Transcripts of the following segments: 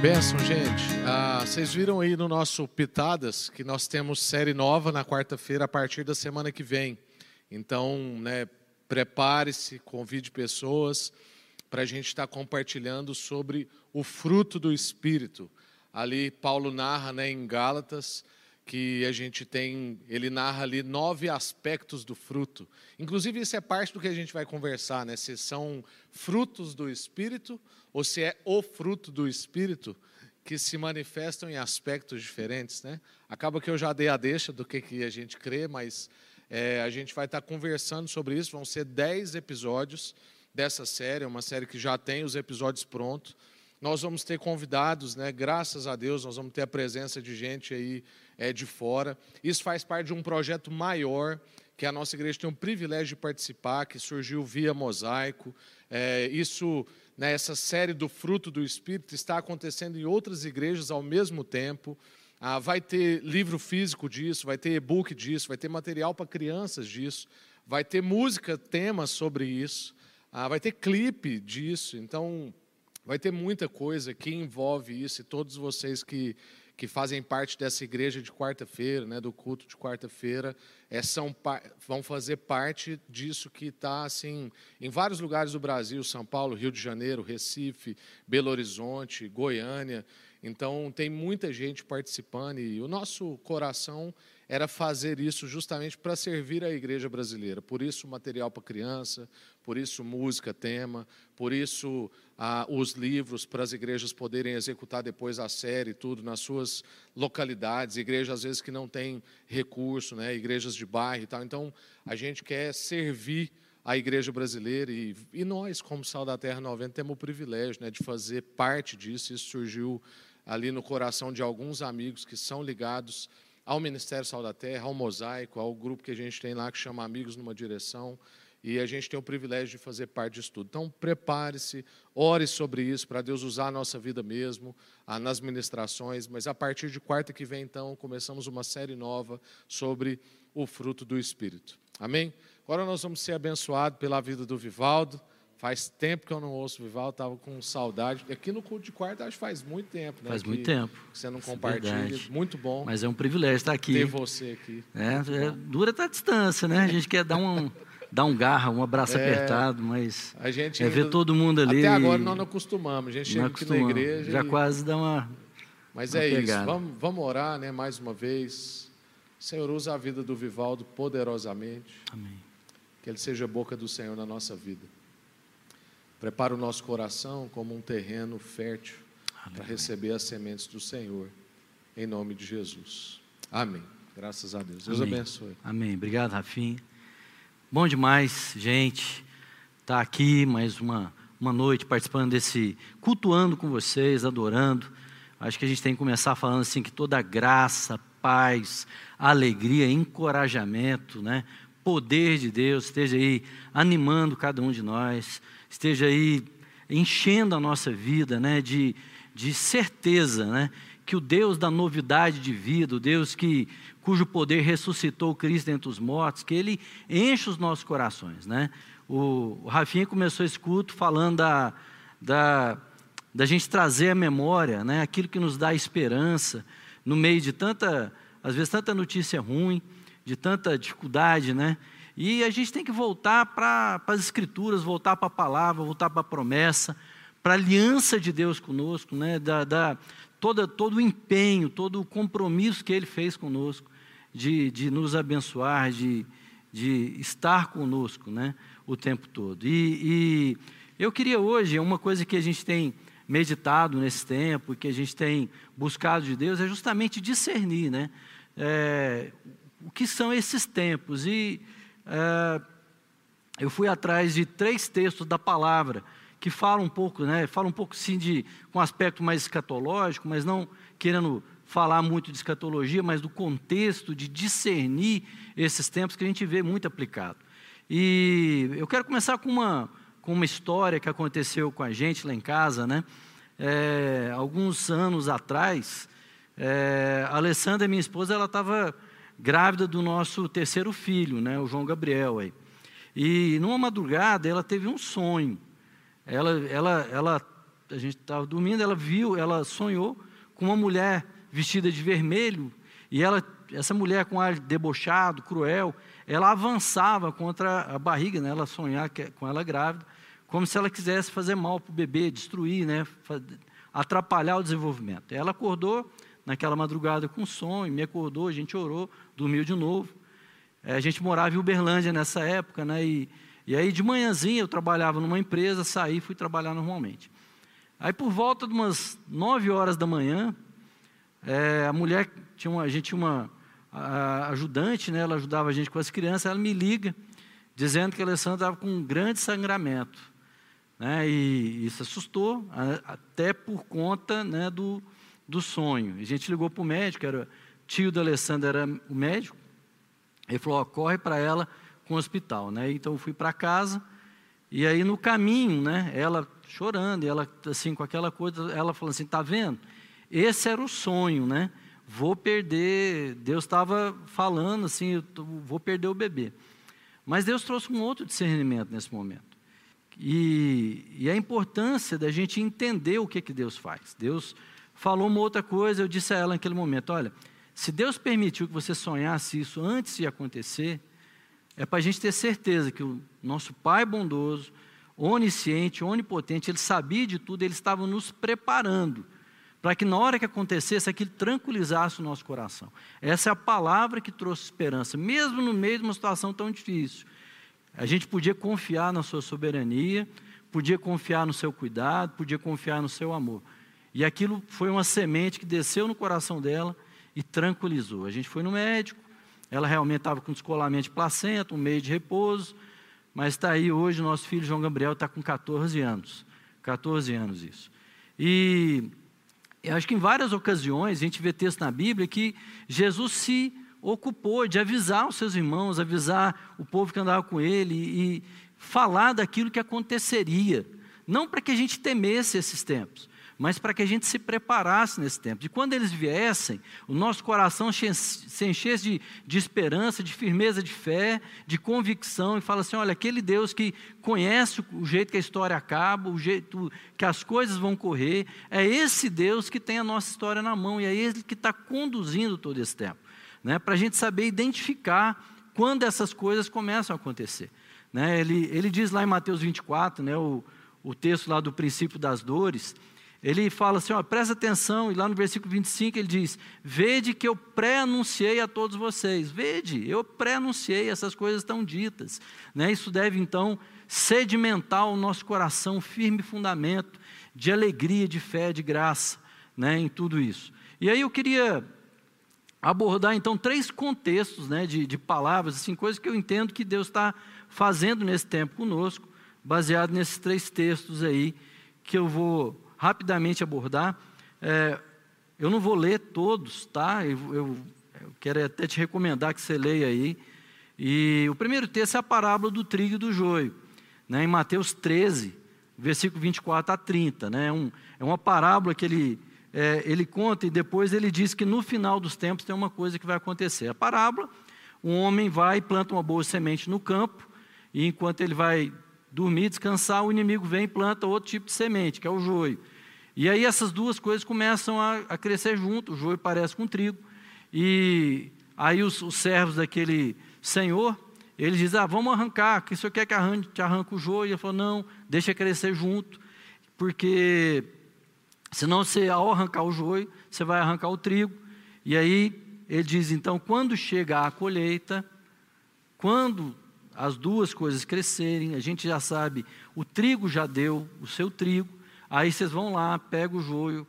Benção, gente. Ah, vocês viram aí no nosso Pitadas que nós temos série nova na quarta-feira a partir da semana que vem. Então, né, prepare-se, convide pessoas para a gente estar tá compartilhando sobre o fruto do Espírito. Ali, Paulo narra né, em Gálatas que a gente tem, ele narra ali nove aspectos do fruto. Inclusive, isso é parte do que a gente vai conversar, né? Se são frutos do Espírito ou se é o fruto do Espírito que se manifestam em aspectos diferentes, né? Acaba que eu já dei a deixa do que, que a gente crê, mas é, a gente vai estar conversando sobre isso. Vão ser dez episódios dessa série, é uma série que já tem os episódios prontos. Nós vamos ter convidados, né? Graças a Deus, nós vamos ter a presença de gente aí é, de fora. Isso faz parte de um projeto maior que a nossa igreja tem o privilégio de participar, que surgiu via mosaico. É, isso, né, essa série do fruto do Espírito está acontecendo em outras igrejas ao mesmo tempo. Ah, vai ter livro físico disso, vai ter e-book disso, vai ter material para crianças disso, vai ter música, temas sobre isso, ah, vai ter clipe disso. Então, vai ter muita coisa que envolve isso e todos vocês que que fazem parte dessa igreja de quarta-feira, né, do culto de quarta-feira, é, são, vão fazer parte disso que está assim, em vários lugares do Brasil, São Paulo, Rio de Janeiro, Recife, Belo Horizonte, Goiânia. Então, tem muita gente participando e o nosso coração era fazer isso justamente para servir a igreja brasileira. Por isso, material para criança, por isso, música, tema, por isso, ah, os livros para as igrejas poderem executar depois a série, tudo nas suas localidades. Igrejas, às vezes, que não têm recurso, né? igrejas de bairro e tal. Então, a gente quer servir a igreja brasileira e, e nós, como Sal da Terra 90, temos o privilégio né, de fazer parte disso. Isso surgiu ali no coração de alguns amigos que são ligados ao Ministério Sal da Terra, ao Mosaico, ao grupo que a gente tem lá que chama Amigos numa Direção. E a gente tem o privilégio de fazer parte disso tudo. Então, prepare-se, ore sobre isso, para Deus usar a nossa vida mesmo, nas ministrações. Mas a partir de quarta que vem, então, começamos uma série nova sobre o fruto do Espírito. Amém? Agora nós vamos ser abençoados pela vida do Vivaldo. Faz tempo que eu não ouço o Vivaldo, estava com saudade. Aqui no culto de quarta, acho que faz muito tempo, né? Faz muito tempo. Você não Isso é compartilha. É muito bom. Mas é um privilégio estar aqui. Ter você aqui. É, é dura estar a distância, né? A gente quer dar um, dar um garra, um abraço é, apertado, mas a gente é ver todo mundo ali. Até agora nós não acostumamos. A gente chega aqui na igreja. Já e... quase dá uma. Mas uma é pegada. isso. Vamos, vamos orar, né? Mais uma vez. Senhor, usa a vida do Vivaldo poderosamente. Amém. Que ele seja a boca do Senhor na nossa vida. Prepara o nosso coração como um terreno fértil para receber as sementes do Senhor, em nome de Jesus. Amém. Graças a Deus. Deus Amém. abençoe. Amém. Obrigado, Rafinha. Bom demais, gente, estar tá aqui mais uma, uma noite participando desse, cultuando com vocês, adorando. Acho que a gente tem que começar falando assim que toda graça, paz, alegria, encorajamento, né? poder de Deus esteja aí animando cada um de nós esteja aí enchendo a nossa vida né, de, de certeza né, que o Deus da novidade de vida, o Deus que, cujo poder ressuscitou Cristo dentre os mortos, que Ele enche os nossos corações. Né? O, o Rafinha começou esse culto falando da, da, da gente trazer à memória né, aquilo que nos dá esperança no meio de tanta, às vezes, tanta notícia ruim, de tanta dificuldade, né? E a gente tem que voltar para as Escrituras, voltar para a palavra, voltar para a promessa, para a aliança de Deus conosco, né? da, da, toda, todo o empenho, todo o compromisso que Ele fez conosco, de, de nos abençoar, de, de estar conosco né? o tempo todo. E, e eu queria hoje, uma coisa que a gente tem meditado nesse tempo, que a gente tem buscado de Deus, é justamente discernir né? É, o que são esses tempos. E é, eu fui atrás de três textos da palavra que falam um pouco, né, falam um pouco sim de com aspecto mais escatológico, mas não querendo falar muito de escatologia, mas do contexto de discernir esses tempos que a gente vê muito aplicado. E eu quero começar com uma com uma história que aconteceu com a gente lá em casa, né? É, alguns anos atrás, é, a Alessandra, minha esposa, ela estava grávida do nosso terceiro filho, né, o João Gabriel. Aí. E numa madrugada ela teve um sonho. Ela, ela, ela a gente estava dormindo, ela viu, ela sonhou com uma mulher vestida de vermelho, e ela, essa mulher com ar debochado, cruel, ela avançava contra a barriga, né? ela sonhar com ela grávida, como se ela quisesse fazer mal para o bebê, destruir, né? atrapalhar o desenvolvimento. Ela acordou naquela madrugada com sonho, me acordou, a gente orou, dormiu de novo. É, a gente morava em Uberlândia nessa época, né? E, e aí de manhãzinha eu trabalhava numa empresa, saí e fui trabalhar normalmente. Aí por volta de umas nove horas da manhã, é, a mulher tinha uma, a gente tinha uma a, ajudante, né? Ela ajudava a gente com as crianças. Ela me liga dizendo que a Alessandra estava com um grande sangramento, né? E isso assustou, até por conta, né? Do, do sonho. A gente ligou para o médico, era tio da Alessandra era o médico. Ele falou: corre para ela com o hospital, né? Então eu fui para casa e aí no caminho, né? Ela chorando, ela assim com aquela coisa, ela falou assim: tá vendo? Esse era o sonho, né? Vou perder. Deus estava falando assim, vou perder o bebê. Mas Deus trouxe um outro discernimento nesse momento. E, e a importância da gente entender o que, que Deus faz. Deus falou uma outra coisa, eu disse a ela naquele momento: olha, se Deus permitiu que você sonhasse isso antes de acontecer, é para a gente ter certeza que o nosso Pai bondoso, onisciente, onipotente, Ele sabia de tudo, Ele estava nos preparando para que na hora que acontecesse aquilo tranquilizasse o nosso coração. Essa é a palavra que trouxe esperança, mesmo no meio de uma situação tão difícil. A gente podia confiar na sua soberania, podia confiar no seu cuidado, podia confiar no seu amor. E aquilo foi uma semente que desceu no coração dela e tranquilizou. A gente foi no médico, ela realmente estava com descolamento de placenta, um meio de repouso, mas está aí hoje, nosso filho João Gabriel está com 14 anos. 14 anos isso. E eu acho que em várias ocasiões a gente vê texto na Bíblia que Jesus se ocupou de avisar os seus irmãos, avisar o povo que andava com ele e falar daquilo que aconteceria. Não para que a gente temesse esses tempos, mas para que a gente se preparasse nesse tempo. De quando eles viessem, o nosso coração se enchesse de, de esperança, de firmeza de fé, de convicção, e fala assim: olha, aquele Deus que conhece o jeito que a história acaba, o jeito que as coisas vão correr, é esse Deus que tem a nossa história na mão, e é Ele que está conduzindo todo esse tempo. Né? Para a gente saber identificar quando essas coisas começam a acontecer. Né? Ele, ele diz lá em Mateus 24, né, o, o texto lá do princípio das dores, ele fala assim, ó, presta atenção, e lá no versículo 25 ele diz: Vede que eu pré-anunciei a todos vocês. Vede, eu pré-anunciei, essas coisas estão ditas. Né? Isso deve então sedimentar o nosso coração, firme fundamento de alegria, de fé, de graça né, em tudo isso. E aí eu queria abordar então três contextos né, de, de palavras, assim, coisas que eu entendo que Deus está fazendo nesse tempo conosco, baseado nesses três textos aí que eu vou rapidamente abordar. É, eu não vou ler todos, tá? Eu, eu, eu, quero até te recomendar que você leia aí. E o primeiro texto é a parábola do trigo e do joio, né? em Mateus 13, versículo 24 a 30. Né? É, um, é uma parábola que ele, é, ele conta e depois ele diz que no final dos tempos tem uma coisa que vai acontecer. A parábola, um homem vai e planta uma boa semente no campo, e enquanto ele vai dormir, descansar, o inimigo vem e planta outro tipo de semente, que é o joio. E aí essas duas coisas começam a, a crescer junto, o joio parece com trigo, e aí os, os servos daquele senhor, ele diz, ah, vamos arrancar, que o senhor quer que arranque, te arranque o joio? E ele falou, não, deixa crescer junto, porque senão você, ao arrancar o joio, você vai arrancar o trigo. E aí ele diz, então, quando chegar a colheita, quando as duas coisas crescerem, a gente já sabe, o trigo já deu o seu trigo, Aí vocês vão lá, pega o joio,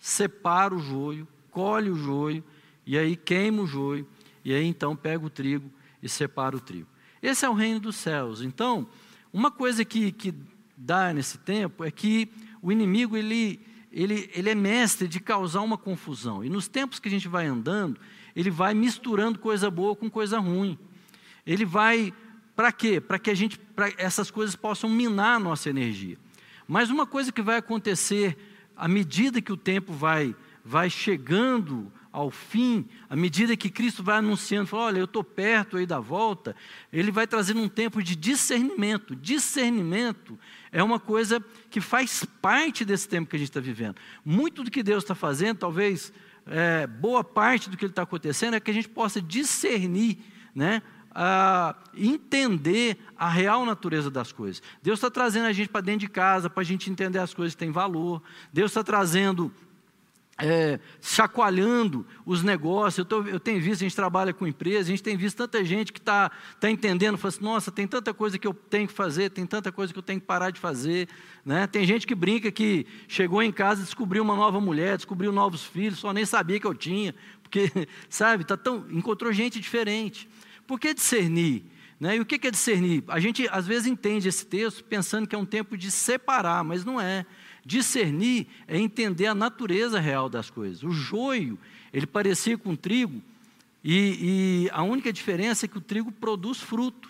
separa o joio, colhe o joio, e aí queima o joio, e aí então pega o trigo e separa o trigo. Esse é o reino dos céus. Então, uma coisa que, que dá nesse tempo é que o inimigo ele, ele, ele é mestre de causar uma confusão. E nos tempos que a gente vai andando, ele vai misturando coisa boa com coisa ruim. Ele vai para quê? Para que a gente, para essas coisas possam minar a nossa energia. Mas uma coisa que vai acontecer à medida que o tempo vai, vai chegando ao fim, à medida que Cristo vai anunciando, fala, olha, eu estou perto aí da volta, ele vai trazendo um tempo de discernimento. Discernimento é uma coisa que faz parte desse tempo que a gente está vivendo. Muito do que Deus está fazendo, talvez é, boa parte do que está acontecendo, é que a gente possa discernir, né? A entender a real natureza das coisas. Deus está trazendo a gente para dentro de casa, para a gente entender as coisas que têm valor. Deus está trazendo é, chacoalhando os negócios. Eu, tô, eu, tenho visto, a gente trabalha com empresa, a gente tem visto tanta gente que está tá entendendo, fala assim, nossa, tem tanta coisa que eu tenho que fazer, tem tanta coisa que eu tenho que parar de fazer. Né? Tem gente que brinca que chegou em casa descobriu uma nova mulher, descobriu novos filhos, só nem sabia que eu tinha, porque, sabe, tá tão, encontrou gente diferente. Por que discernir? Né? E o que é discernir? A gente às vezes entende esse texto pensando que é um tempo de separar, mas não é. Discernir é entender a natureza real das coisas. O joio, ele parecia com trigo, e, e, a única diferença é que o trigo produz fruto.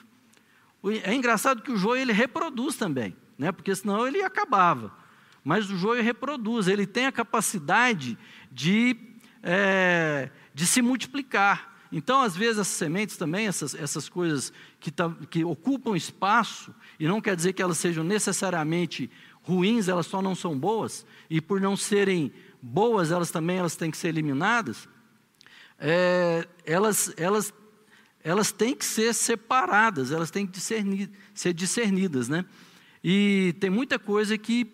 É engraçado que o joio ele reproduz também, né? porque senão ele acabava. Mas o joio reproduz, ele tem a capacidade de, é, de se multiplicar. Então, às vezes, as sementes também, essas, essas coisas que, tá, que ocupam espaço, e não quer dizer que elas sejam necessariamente ruins, elas só não são boas, e por não serem boas, elas também elas têm que ser eliminadas, é, elas, elas, elas têm que ser separadas, elas têm que ser discernidas. Né? E tem muita coisa que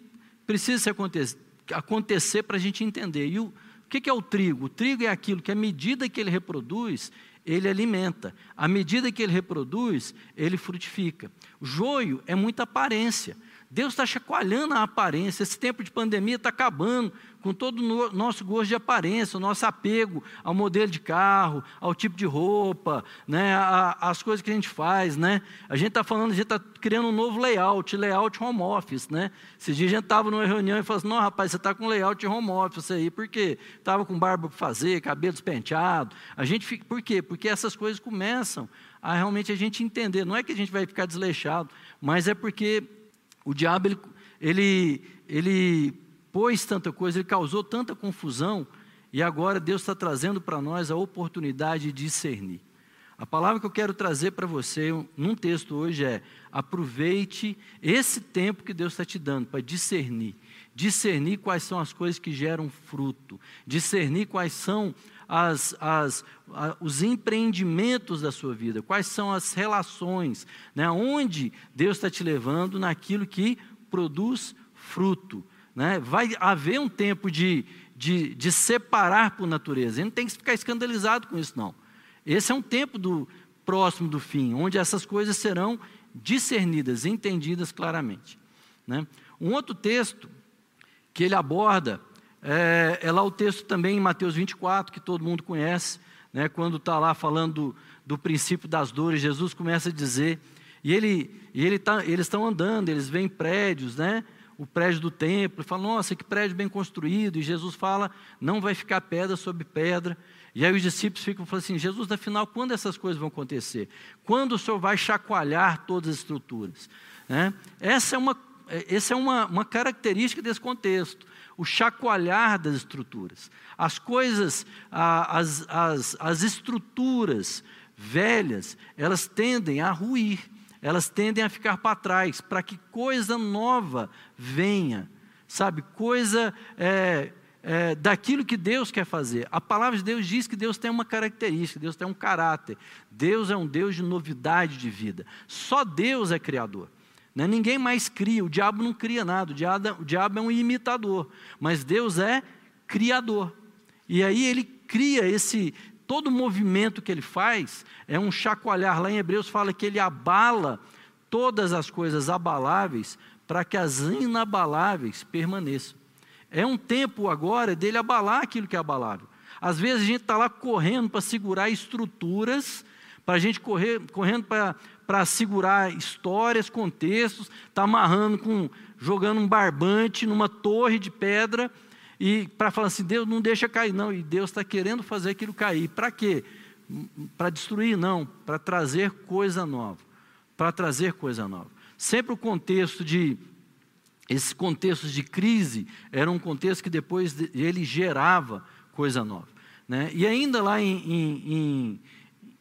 precisa acontecer, acontecer para a gente entender. E o, o que é o trigo? O trigo é aquilo que, à medida que ele reproduz, ele alimenta. À medida que ele reproduz, ele frutifica. O joio é muita aparência. Deus está chacoalhando a aparência. Esse tempo de pandemia está acabando com todo o nosso gosto de aparência, o nosso apego ao modelo de carro, ao tipo de roupa, né, as coisas que a gente faz. Né? A gente está falando, a gente está criando um novo layout, layout home office. Né? Esses dias a gente estava numa reunião e falou assim, não, rapaz, você está com layout home office aí, por quê? Estava com barba para fazer, cabelo despenteado. A gente fica, por quê? Porque essas coisas começam a realmente a gente entender. Não é que a gente vai ficar desleixado, mas é porque o diabo, ele, ele, ele pôs tanta coisa, ele causou tanta confusão, e agora Deus está trazendo para nós a oportunidade de discernir. A palavra que eu quero trazer para você num texto hoje é: aproveite esse tempo que Deus está te dando para discernir. Discernir quais são as coisas que geram fruto, discernir quais são as, as, a, os empreendimentos da sua vida, quais são as relações, né? onde Deus está te levando naquilo que produz fruto. Né? Vai haver um tempo de, de, de separar por natureza, e não tem que ficar escandalizado com isso, não. Esse é um tempo do próximo do fim, onde essas coisas serão discernidas, entendidas claramente. Né? Um outro texto que ele aborda é, é, lá o texto também em Mateus 24, que todo mundo conhece, né, quando está lá falando do, do, princípio das dores, Jesus começa a dizer, e, ele, e ele tá, eles estão andando, eles veem prédios, né, o prédio do templo, e falam, nossa, que prédio bem construído, e Jesus fala, não vai ficar pedra sobre pedra, e aí os discípulos ficam falando assim, Jesus, afinal, quando essas coisas vão acontecer? Quando o Senhor vai chacoalhar todas as estruturas? Né? Essa é uma, essa é uma, uma característica desse contexto o chacoalhar das estruturas. As coisas, as, as, as estruturas velhas, elas tendem a ruir, elas tendem a ficar para trás, para que coisa nova venha, sabe? Coisa é, é, daquilo que Deus quer fazer. A palavra de Deus diz que Deus tem uma característica, Deus tem um caráter. Deus é um Deus de novidade de vida. Só Deus é criador. Né? Ninguém mais cria, o diabo não cria nada, o diabo, o diabo é um imitador, mas Deus é criador. E aí ele cria esse, todo movimento que ele faz é um chacoalhar. Lá em Hebreus fala que ele abala todas as coisas abaláveis para que as inabaláveis permaneçam. É um tempo agora dele abalar aquilo que é abalável. Às vezes a gente está lá correndo para segurar estruturas, para a gente correr, correndo para segurar histórias, contextos, está amarrando com, jogando um barbante numa torre de pedra e para falar assim, Deus não deixa cair, não, e Deus está querendo fazer aquilo cair. Para quê? Para destruir, não, para trazer coisa nova. Para trazer coisa nova. Sempre o contexto de esses contextos de crise era um contexto que depois ele gerava coisa nova. Né? E ainda lá em, em,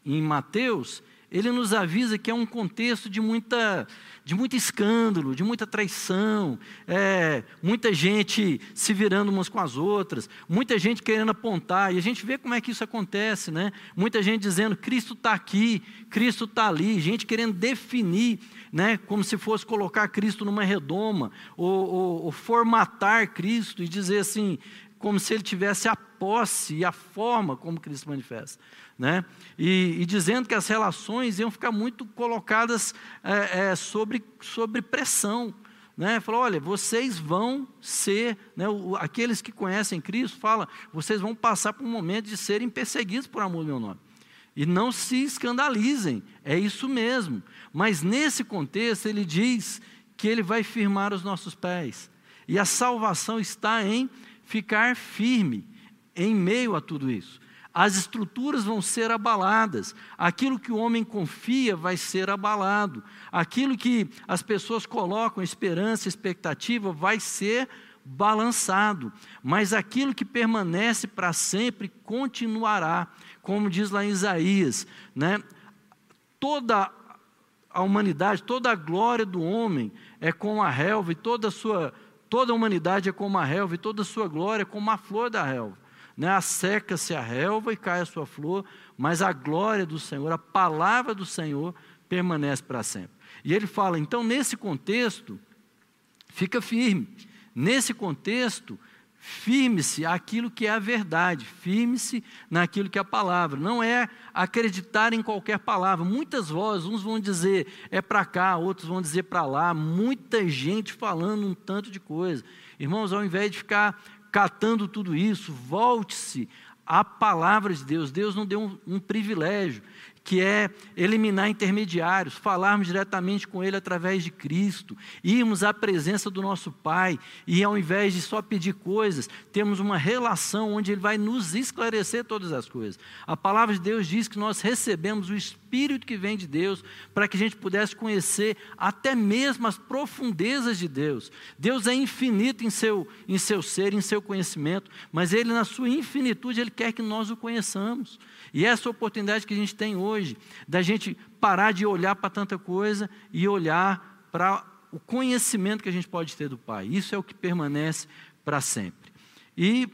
em, Mateus, ele nos avisa que é um contexto de muita de muito escândalo, de muita traição, é, muita gente se virando umas com as outras, muita gente querendo apontar, e a gente vê como é que isso acontece, né? Muita gente dizendo Cristo está aqui, Cristo está ali, gente querendo definir, né? Como se fosse colocar Cristo numa redoma, ou, ou, ou formatar Cristo e dizer assim, como se ele tivesse a posse e a forma como Cristo manifesta né? E, e, dizendo que as relações iam ficar muito colocadas é, é, sobre, sobre pressão. Né? Falou, olha, vocês vão ser, né, o, aqueles que conhecem Cristo, fala, vocês vão passar por um momento de serem perseguidos por amor do meu nome. E não se escandalizem, é isso mesmo. Mas nesse contexto ele diz que ele vai firmar os nossos pés. E a salvação está em ficar firme em meio a tudo isso. As estruturas vão ser abaladas, aquilo que o homem confia vai ser abalado, aquilo que as pessoas colocam esperança, expectativa, vai ser balançado, mas aquilo que permanece para sempre continuará, como diz lá em Isaías, né? Toda a humanidade, toda a glória do homem é como a relva e toda a sua toda a humanidade é como a relva e toda a sua glória é como a flor da relva. Né? A seca-se a relva e cai a sua flor, mas a glória do Senhor, a palavra do Senhor permanece para sempre. E ele fala, então, nesse contexto, fica firme. Nesse contexto, firme-se aquilo que é a verdade, firme-se naquilo que é a palavra. Não é acreditar em qualquer palavra. Muitas vozes, uns vão dizer é para cá, outros vão dizer para lá. Muita gente falando um tanto de coisa. Irmãos, ao invés de ficar catando tudo isso, volte-se à palavra de Deus. Deus não deu um, um privilégio que é eliminar intermediários, falarmos diretamente com Ele através de Cristo, irmos à presença do nosso Pai e, ao invés de só pedir coisas, temos uma relação onde Ele vai nos esclarecer todas as coisas. A palavra de Deus diz que nós recebemos o Espírito que vem de Deus para que a gente pudesse conhecer até mesmo as profundezas de Deus. Deus é infinito em seu, em seu ser, em seu conhecimento, mas Ele, na sua infinitude, Ele quer que nós o conheçamos. E essa oportunidade que a gente tem hoje, da gente parar de olhar para tanta coisa e olhar para o conhecimento que a gente pode ter do Pai. Isso é o que permanece para sempre. E,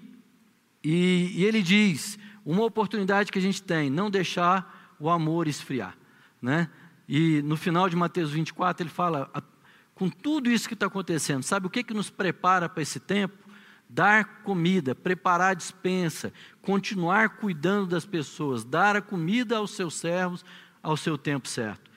e, e, ele diz: uma oportunidade que a gente tem, não deixar o amor esfriar. Né? E no final de Mateus 24, ele fala: com tudo isso que está acontecendo, sabe o que, que nos prepara para esse tempo? dar comida, preparar a dispensa, continuar cuidando das pessoas, dar a comida aos seus servos ao seu tempo certo.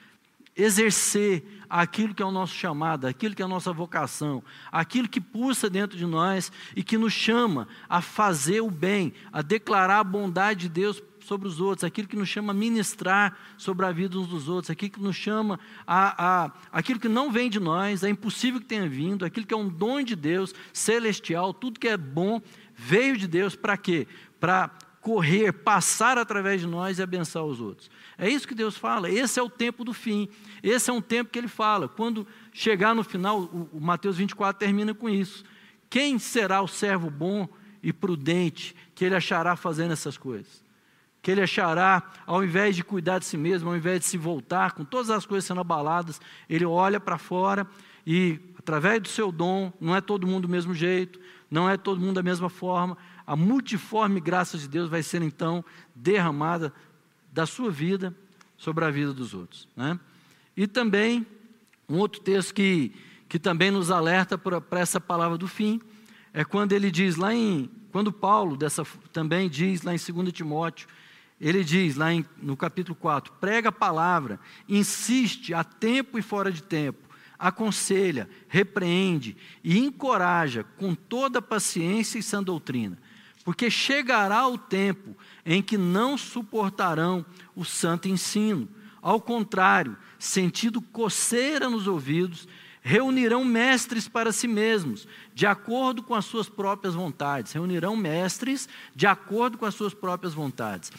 Exercer aquilo que é o nosso chamado, aquilo que é a nossa vocação, aquilo que pulsa dentro de nós e que nos chama a fazer o bem, a declarar a bondade de Deus sobre os outros, aquilo que nos chama ministrar sobre a vida uns dos outros, aquilo que nos chama a, a aquilo que não vem de nós, é impossível que tenha vindo, aquilo que é um dom de Deus, celestial, tudo que é bom, veio de Deus para quê? Para correr, passar através de nós e abençoar os outros. É isso que Deus fala. Esse é o tempo do fim. Esse é um tempo que Ele fala. Quando chegar no final, o, o Mateus 24 termina com isso. Quem será o servo bom e prudente que Ele achará fazendo essas coisas? Que ele achará, ao invés de cuidar de si mesmo, ao invés de se voltar, com todas as coisas sendo abaladas, ele olha para fora e, através do seu dom, não é todo mundo do mesmo jeito, não é todo mundo da mesma forma, a multiforme graça de Deus vai ser então derramada da sua vida sobre a vida dos outros. Né? E também, um outro texto que, que também nos alerta para essa palavra do fim, é quando ele diz lá em, quando Paulo dessa, também diz lá em 2 Timóteo, ele diz lá em, no capítulo 4: prega a palavra, insiste a tempo e fora de tempo, aconselha, repreende e encoraja com toda paciência e sã doutrina, porque chegará o tempo em que não suportarão o santo ensino. Ao contrário, sentindo coceira nos ouvidos, reunirão mestres para si mesmos, de acordo com as suas próprias vontades. Reunirão mestres de acordo com as suas próprias vontades.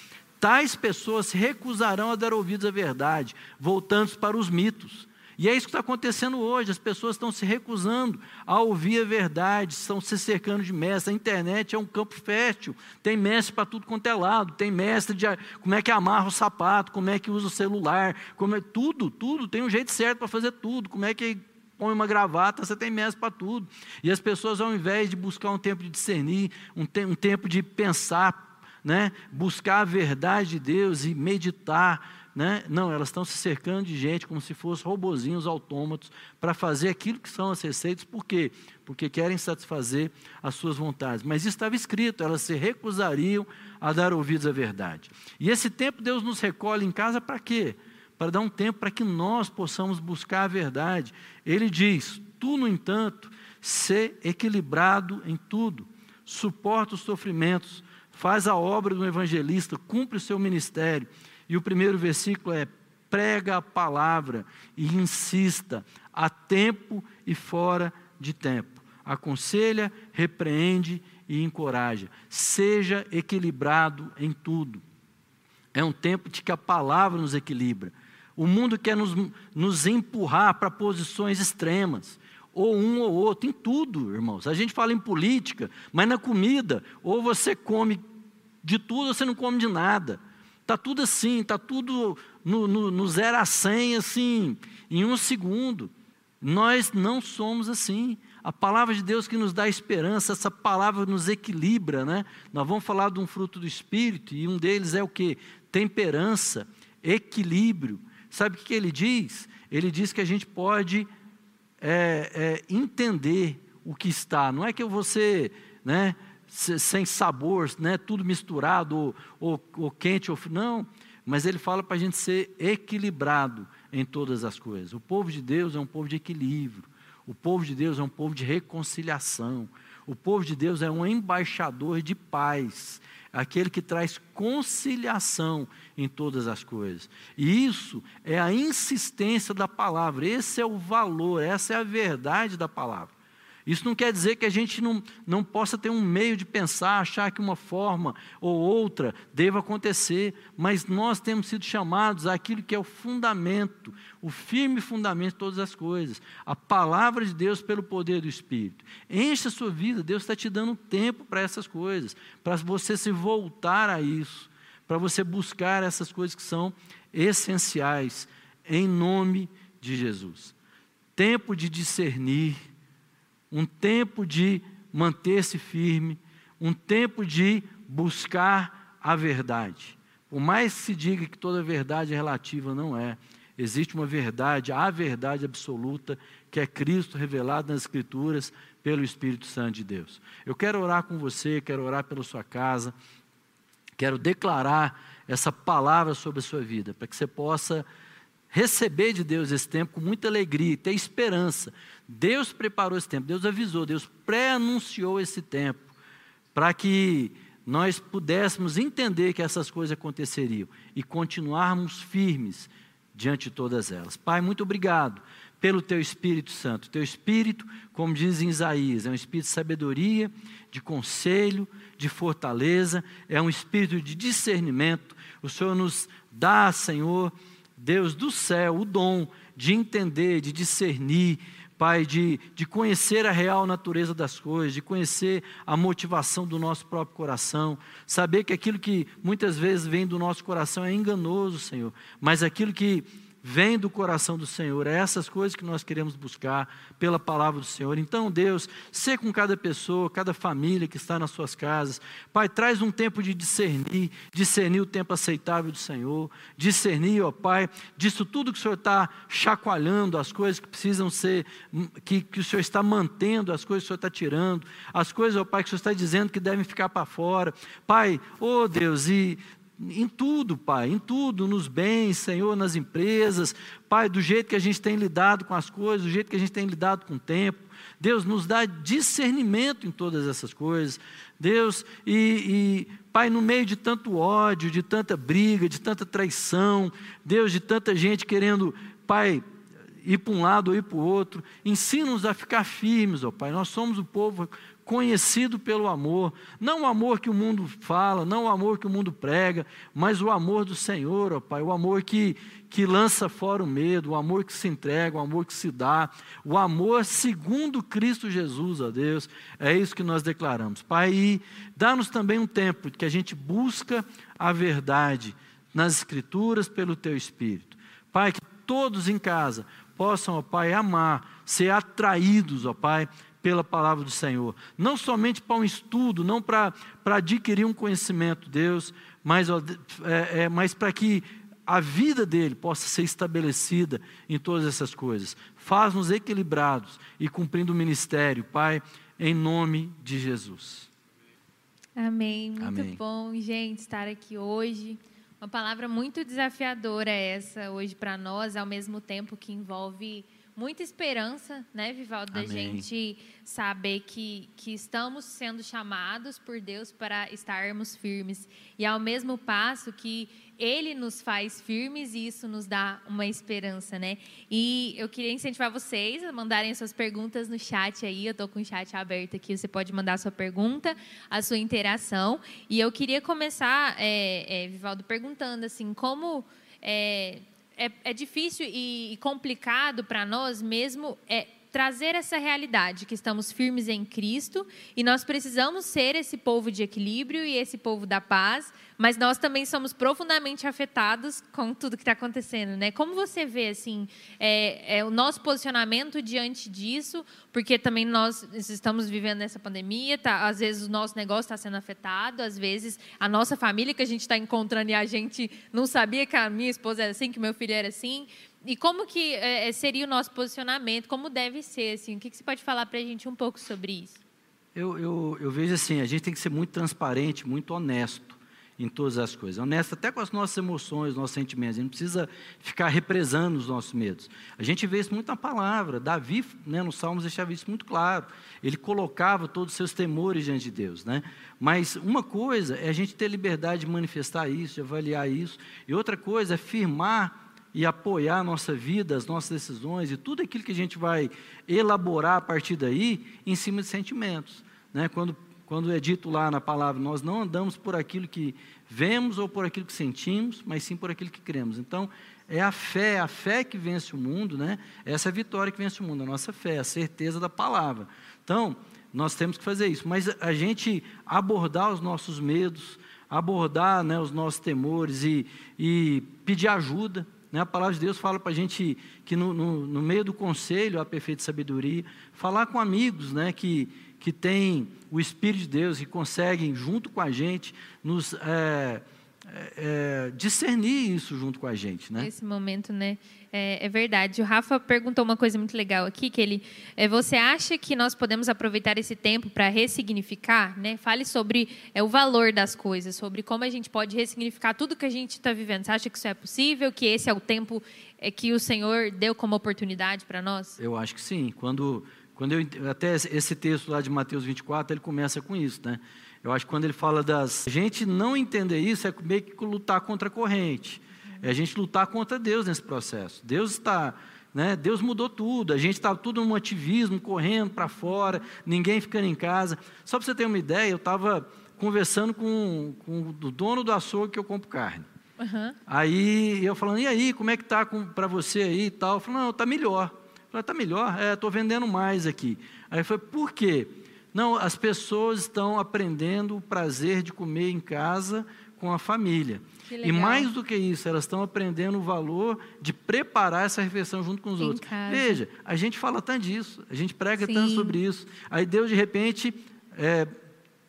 Tais pessoas se recusarão a dar ouvidos à verdade, voltando para os mitos. E é isso que está acontecendo hoje. As pessoas estão se recusando a ouvir a verdade, estão se cercando de mestre. A internet é um campo fértil. Tem mestre para tudo quanto é lado. Tem mestre de como é que amarra o sapato, como é que usa o celular, como é tudo, tudo. Tem um jeito certo para fazer tudo. Como é que põe uma gravata, você tem mestre para tudo. E as pessoas, ao invés de buscar um tempo de discernir, um, te um tempo de pensar, né, buscar a verdade de Deus e meditar, né? Não, elas estão se cercando de gente como se fossem robozinhos autômatos para fazer aquilo que são as receitas. Por quê? Porque querem satisfazer as suas vontades. Mas estava escrito, elas se recusariam a dar ouvidos à verdade. E esse tempo Deus nos recolhe em casa para quê? Para dar um tempo para que nós possamos buscar a verdade. Ele diz: Tu, no entanto, ser equilibrado em tudo, suporta os sofrimentos, faz a obra do evangelista, cumpre o seu ministério e o primeiro versículo é: prega a palavra e insista, a tempo e fora de tempo. Aconselha, repreende e encoraja. Seja equilibrado em tudo. É um tempo de que a palavra nos equilibra. O mundo quer nos, nos empurrar para posições extremas ou um ou outro, em tudo, irmãos. A gente fala em política, mas na comida, ou você come de tudo ou você não come de nada. Está tudo assim, está tudo no, no, no zero a cem, assim, em um segundo. Nós não somos assim. A palavra de Deus que nos dá esperança, essa palavra nos equilibra, né? Nós vamos falar de um fruto do Espírito, e um deles é o que? Temperança, equilíbrio. Sabe o que ele diz? Ele diz que a gente pode é, é, entender o que está. Não é que você, né? sem sabor, né, tudo misturado, ou, ou, ou quente ou. Não, mas ele fala para a gente ser equilibrado em todas as coisas. O povo de Deus é um povo de equilíbrio. O povo de Deus é um povo de reconciliação. O povo de Deus é um embaixador de paz, aquele que traz conciliação em todas as coisas. E isso é a insistência da palavra, esse é o valor, essa é a verdade da palavra. Isso não quer dizer que a gente não, não possa ter um meio de pensar, achar que uma forma ou outra deva acontecer, mas nós temos sido chamados àquilo que é o fundamento, o firme fundamento de todas as coisas, a palavra de Deus pelo poder do Espírito. Enche a sua vida, Deus está te dando tempo para essas coisas, para você se voltar a isso, para você buscar essas coisas que são essenciais, em nome de Jesus. Tempo de discernir um tempo de manter-se firme, um tempo de buscar a verdade. Por mais que se diga que toda verdade é relativa, não é. Existe uma verdade, a verdade absoluta, que é Cristo revelado nas Escrituras pelo Espírito Santo de Deus. Eu quero orar com você, quero orar pela sua casa, quero declarar essa palavra sobre a sua vida, para que você possa receber de Deus esse tempo com muita alegria e ter esperança. Deus preparou esse tempo, Deus avisou, Deus pré-anunciou esse tempo para que nós pudéssemos entender que essas coisas aconteceriam e continuarmos firmes diante de todas elas. Pai, muito obrigado pelo teu Espírito Santo. Teu Espírito, como diz em Isaías, é um espírito de sabedoria, de conselho, de fortaleza, é um espírito de discernimento. O Senhor nos dá, Senhor, Deus do céu, o dom de entender, de discernir, Pai, de, de conhecer a real natureza das coisas, de conhecer a motivação do nosso próprio coração, saber que aquilo que muitas vezes vem do nosso coração é enganoso, Senhor, mas aquilo que vem do coração do Senhor. É essas coisas que nós queremos buscar pela palavra do Senhor. Então, Deus, ser com cada pessoa, cada família que está nas suas casas. Pai, traz um tempo de discernir, discernir o tempo aceitável do Senhor, discernir, ó Pai, disso tudo que o Senhor está chacoalhando, as coisas que precisam ser, que, que o Senhor está mantendo, as coisas que o Senhor está tirando, as coisas, ó Pai, que o Senhor está dizendo que devem ficar para fora. Pai, ó Deus, e em tudo, Pai, em tudo, nos bens, Senhor, nas empresas, Pai, do jeito que a gente tem lidado com as coisas, do jeito que a gente tem lidado com o tempo. Deus nos dá discernimento em todas essas coisas. Deus, e, e Pai, no meio de tanto ódio, de tanta briga, de tanta traição, Deus, de tanta gente querendo, Pai, ir para um lado ou ir para o outro. Ensina-nos a ficar firmes, ó Pai. Nós somos o povo conhecido pelo amor, não o amor que o mundo fala, não o amor que o mundo prega, mas o amor do Senhor, ó Pai, o amor que, que lança fora o medo, o amor que se entrega, o amor que se dá, o amor segundo Cristo Jesus, ó Deus, é isso que nós declaramos. Pai, e dá-nos também um tempo que a gente busca a verdade nas Escrituras pelo Teu Espírito. Pai, que todos em casa possam, ó Pai, amar, ser atraídos, ó Pai, pela palavra do Senhor. Não somente para um estudo, não para, para adquirir um conhecimento, Deus, mas, é, é, mas para que a vida dele possa ser estabelecida em todas essas coisas. Faz-nos equilibrados e cumprindo o ministério, Pai, em nome de Jesus. Amém. Muito Amém. bom, gente, estar aqui hoje. Uma palavra muito desafiadora essa hoje para nós, ao mesmo tempo que envolve muita esperança, né, Vivaldo, da gente saber que, que estamos sendo chamados por Deus para estarmos firmes. E ao mesmo passo que Ele nos faz firmes e isso nos dá uma esperança, né? E eu queria incentivar vocês a mandarem suas perguntas no chat aí. Eu estou com o chat aberto aqui, você pode mandar a sua pergunta, a sua interação. E eu queria começar, é, é, Vivaldo, perguntando assim, como... É, é, é difícil e, complicado para nós mesmo é, trazer essa realidade que estamos firmes em Cristo e nós precisamos ser esse povo de equilíbrio e esse povo da paz, mas nós também somos profundamente afetados com tudo que está acontecendo, né? Como você vê assim é, é, o nosso posicionamento diante disso? Porque também nós estamos vivendo nessa pandemia, tá, às vezes o nosso negócio está sendo afetado, às vezes a nossa família que a gente está encontrando e a gente não sabia que a minha esposa era assim, que meu filho era assim. E como que é, seria o nosso posicionamento? Como deve ser? Assim? O que, que você pode falar para a gente um pouco sobre isso? Eu, eu, eu, vejo assim, a gente tem que ser muito transparente, muito honesto em todas as coisas. Honesto até com as nossas emoções, nossos sentimentos. A gente não precisa ficar represando os nossos medos. A gente vê isso muito na palavra. Davi, né, no Salmos, deixava isso muito claro. Ele colocava todos os seus temores diante de Deus. Né? Mas uma coisa é a gente ter liberdade de manifestar isso, de avaliar isso. E outra coisa é firmar e apoiar a nossa vida, as nossas decisões e tudo aquilo que a gente vai elaborar a partir daí em cima de sentimentos. Né? Quando, quando é dito lá na palavra, nós não andamos por aquilo que vemos ou por aquilo que sentimos, mas sim por aquilo que cremos. Então, é a fé, a fé que vence o mundo, né? Essa é a vitória que vence o mundo, a nossa fé, a certeza da palavra. Então, nós temos que fazer isso, mas a gente abordar os nossos medos, abordar né, os nossos temores e, e pedir ajuda, né? A palavra de Deus fala para a gente que no, no, no, meio do conselho há perfeita sabedoria, falar com amigos né? que, que têm o Espírito de Deus e conseguem, junto com a gente, nos é, é, é discernir isso junto com a gente. Né? Esse momento, né? É, é, verdade. O Rafa perguntou uma coisa muito legal aqui, que ele, é, você acha que nós podemos aproveitar esse tempo para ressignificar, né? Fale sobre é, o valor das coisas, sobre como a gente pode ressignificar tudo que a gente está vivendo. Você acha que isso é possível? Que esse é o tempo é, que o Senhor deu como oportunidade para nós? Eu acho que sim. Quando, quando eu até esse texto lá de Mateus 24, ele começa com isso, né? Eu acho que quando ele fala das a gente não entender isso é meio que lutar contra a corrente é a gente lutar contra Deus nesse processo. Deus está, né, Deus mudou tudo, a gente está tudo num ativismo, correndo para fora, ninguém ficando em casa. Só para você ter uma ideia, eu estava conversando com, com o dono do açougue que eu compro carne. Uhum. Aí eu falando, e aí, como é que tá para você aí e tal? Eu falei, não, está melhor. Eu falei, está melhor? É, estou vendendo mais aqui. Aí eu falei, por quê? Não, as pessoas estão aprendendo o prazer de comer em casa com a família. E mais do que isso, elas estão aprendendo o valor de preparar essa refeição junto com os em outros. Casa. Veja, a gente fala tanto disso, a gente prega Sim. tanto sobre isso. Aí Deus, de repente, é,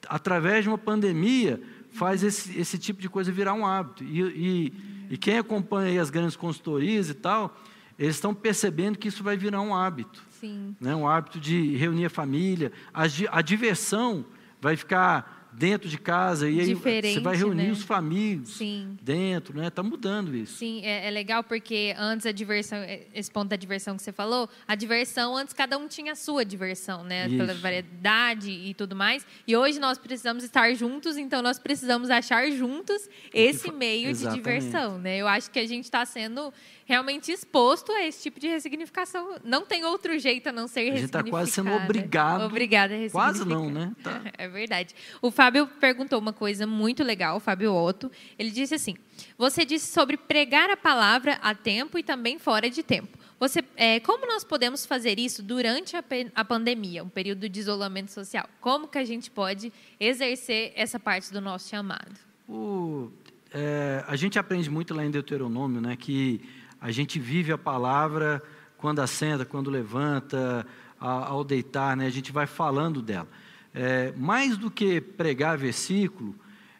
através de uma pandemia, faz esse, esse tipo de coisa virar um hábito. E, e, e quem acompanha as grandes consultorias e tal, eles estão percebendo que isso vai virar um hábito. Sim. Né? Um hábito de reunir a família. A, a diversão vai ficar dentro de casa e aí você vai reunir né? os famílias Sim. dentro, né? Está mudando isso. Sim, é, é, legal porque antes a diversão, é, esse ponto da diversão que você falou, a diversão antes cada um tinha a sua diversão, né? Isso. Pela variedade e tudo mais. E hoje nós precisamos estar juntos, então nós precisamos achar juntos esse meio Exatamente. de diversão, né? Eu acho que a gente está sendo realmente exposto a esse tipo de ressignificação. Não tem outro jeito a não ser ressignificado. A gente está quase sendo obrigado. Obrigada a Quase não, né? Tá. É verdade. O Fábio perguntou uma coisa muito legal, o Fábio Otto. Ele disse assim: Você disse sobre pregar a palavra a tempo e também fora de tempo. Você, é, como nós podemos fazer isso durante a, a, pandemia, um período de isolamento social? Como que a gente pode exercer essa parte do nosso chamado? O, é, a gente aprende muito lá em Deuteronômio, né, que a gente vive a palavra quando assenta, quando levanta, ao deitar, né, a gente vai falando dela. É, mais do que pregar versículo,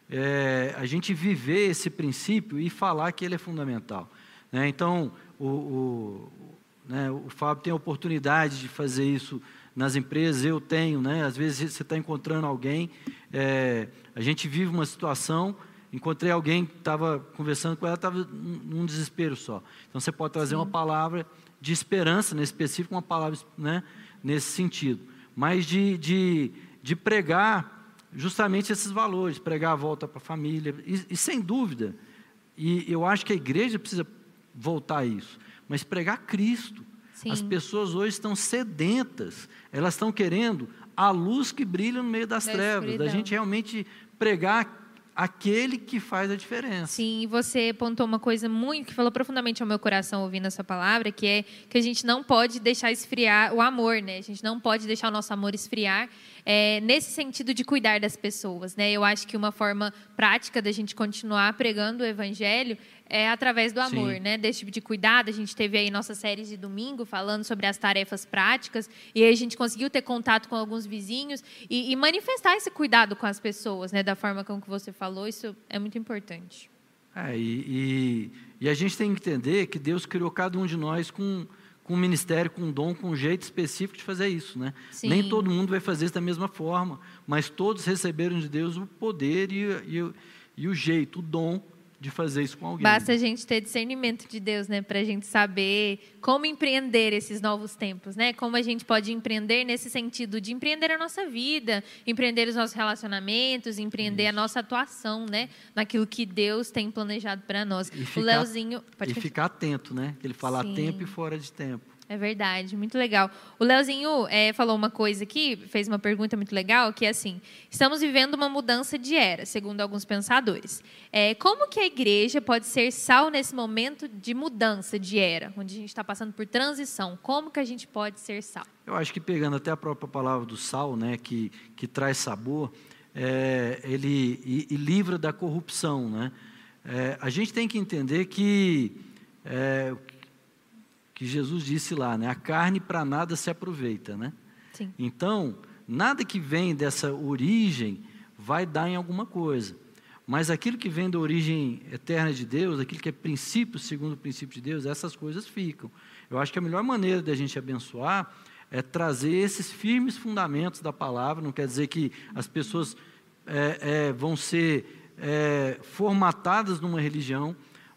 é, a gente viver esse princípio e falar que ele é fundamental. Né? Então, o, o, né, o Fábio tem a oportunidade de fazer isso nas empresas, eu tenho, né? Às vezes você está encontrando alguém, é, a gente vive uma situação, encontrei alguém que estava conversando com ela, estava num desespero só. Então você pode trazer Sim. uma palavra de esperança, nesse específico, uma palavra né, nesse sentido, mas de, de, de pregar justamente esses valores, pregar a volta para a família, e, e sem dúvida, e eu acho que a igreja precisa voltar a isso mas pregar Cristo. Sim. As pessoas hoje estão sedentas, elas estão querendo a luz que brilha no meio das da trevas, escuridão. da gente realmente pregar aquele que faz a diferença. Sim, você apontou uma coisa muito que falou profundamente ao meu coração ouvindo essa palavra, que é que a gente não pode deixar esfriar o amor, né? A gente não pode deixar o nosso amor esfriar é, nesse sentido de cuidar das pessoas, né? Eu acho que uma forma prática da gente continuar pregando o evangelho é através do amor, Sim. né? Desse tipo de cuidado. A gente teve aí nossa série de domingo falando sobre as tarefas práticas e aí a gente conseguiu ter contato com alguns vizinhos e, e manifestar esse cuidado com as pessoas, né? Da forma como que você falou, isso é muito importante. É, e, e, e, a gente tem que entender que Deus criou cada um de nós com, com um ministério, com um dom, com um jeito específico de fazer isso, né? Sim. Nem todo mundo vai fazer isso da mesma forma, mas todos receberam de Deus o poder e, e, e o jeito, o dom de fazer isso com alguém. Basta a gente ter discernimento de Deus, né, para a gente saber como empreender esses novos tempos, né? Como a gente pode empreender nesse sentido de empreender a nossa vida, empreender os nossos relacionamentos, empreender isso. a nossa atuação, né, naquilo que Deus tem planejado para nós. E ficar, o Leozinho e ficar atento, né? Ele fala Sim. tempo e fora de tempo. É verdade, muito legal. O Leozinho é, falou uma coisa aqui, fez uma pergunta muito legal, que é assim: estamos vivendo uma mudança de era, segundo alguns pensadores. É, como que a igreja pode ser sal nesse momento de mudança de era, onde a gente está passando por transição? Como que a gente pode ser sal? Eu acho que pegando até a própria palavra do sal, né, que, que traz sabor, é, ele e, e, livra da corrupção, né? É, a gente tem que entender que é, que Jesus disse lá, né? A carne para nada se aproveita, né? Sim. Então, nada que vem dessa origem vai dar em alguma coisa. Mas aquilo que vem da origem eterna de Deus, aquilo que é princípio segundo o princípio de Deus, essas coisas ficam. Eu acho que a melhor maneira da gente abençoar é trazer esses firmes fundamentos da palavra. Não quer dizer que as pessoas é, é, vão ser é, formatadas numa religião,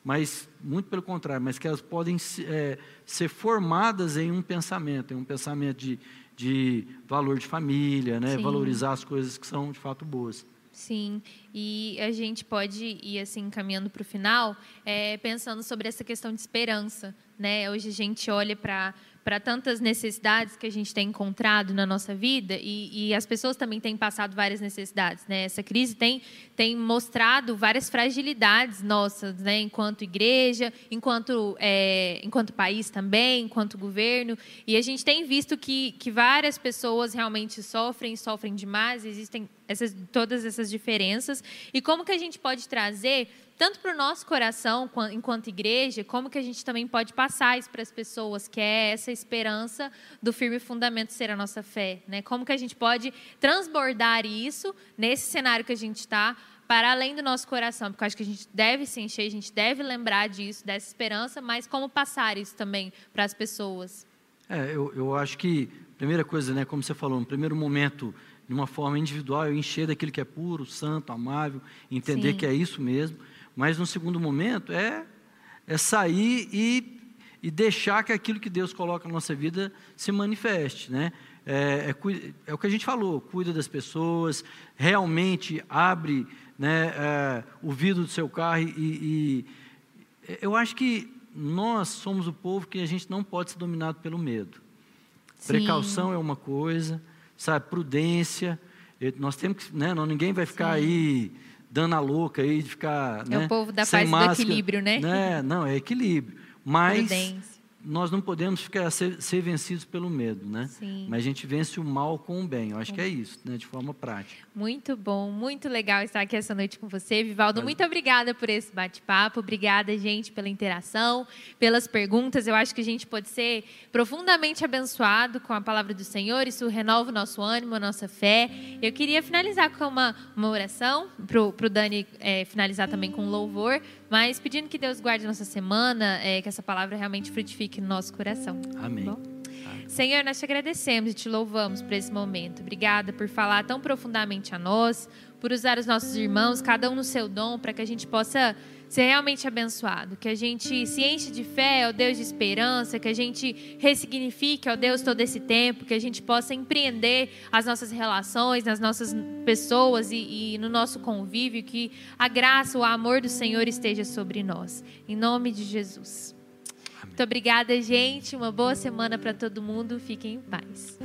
mas muito pelo contrário, mas que elas podem é, ser formadas em um pensamento, em um pensamento de, de valor de família, né? valorizar as coisas que são de fato boas. Sim, e a gente pode ir assim caminhando para o final, é, pensando sobre essa questão de esperança, né? Hoje a gente olha para para tantas necessidades que a gente tem encontrado na nossa vida e, e, as pessoas também têm passado várias necessidades. Né? Essa crise tem, tem mostrado várias fragilidades nossas, né? enquanto igreja, enquanto, é, enquanto país também, enquanto governo. E a gente tem visto que, que várias pessoas realmente sofrem, sofrem demais, existem essas, todas essas diferenças. E como que a gente pode trazer tanto para o nosso coração, enquanto igreja, como que a gente também pode passar isso para as pessoas, que é essa esperança do firme fundamento ser a nossa fé, né? Como que a gente pode transbordar isso nesse cenário que a gente está para além do nosso coração, porque acho que a gente deve se encher, a gente deve lembrar disso, dessa esperança, mas como passar isso também para as pessoas? É, eu, eu acho que, primeira coisa, né, como você falou, no primeiro momento, de uma forma individual, eu encher daquilo que é puro, santo, amável, entender Sim. que é isso mesmo. Mas no segundo momento é, é sair e, e deixar que aquilo que Deus coloca na nossa vida se manifeste, né? É, é, é, o que a gente falou, cuida das pessoas, realmente abre né, é, o vidro do seu carro e, e eu acho que nós somos o povo que a gente não pode ser dominado pelo medo. Sim. Precaução é uma coisa, sabe, prudência. Nós temos que, né, não, ninguém vai ficar Sim. aí dando a louca aí de ficar, É né, o povo da paz máscara, do equilíbrio, né? né? Não, é equilíbrio. Mas prudência nós não podemos ficar ser, ser, vencidos pelo medo, né? Sim. Mas a gente vence o mal com o bem. Eu acho que é isso, né? De forma prática. Muito bom, muito legal estar aqui essa noite com você, Vivaldo. Muito obrigada por esse bate-papo. Obrigada, gente, pela interação, pelas perguntas. Eu acho que a gente pode ser profundamente abençoado com a palavra do Senhor. Isso renova o nosso ânimo, a nossa fé. Eu queria finalizar com uma, uma oração para o Dani é, finalizar também com louvor. Mas pedindo que Deus guarde nossa semana, é, que essa palavra realmente frutifique no nosso coração. Amém. Bom? Senhor, nós te agradecemos e te louvamos por esse momento. Obrigada por falar tão profundamente a nós, por usar os nossos irmãos, cada um no seu dom, para que a gente possa ser realmente abençoado. Que a gente se enche de fé, ó Deus de esperança, que a gente ressignifique, ó Deus, todo esse tempo, que a gente possa empreender as nossas relações, nas nossas pessoas e, e no nosso convívio, que a graça, o amor do Senhor esteja sobre nós. Em nome de Jesus. Muito obrigada, gente. Uma boa semana para todo mundo. Fiquem em paz.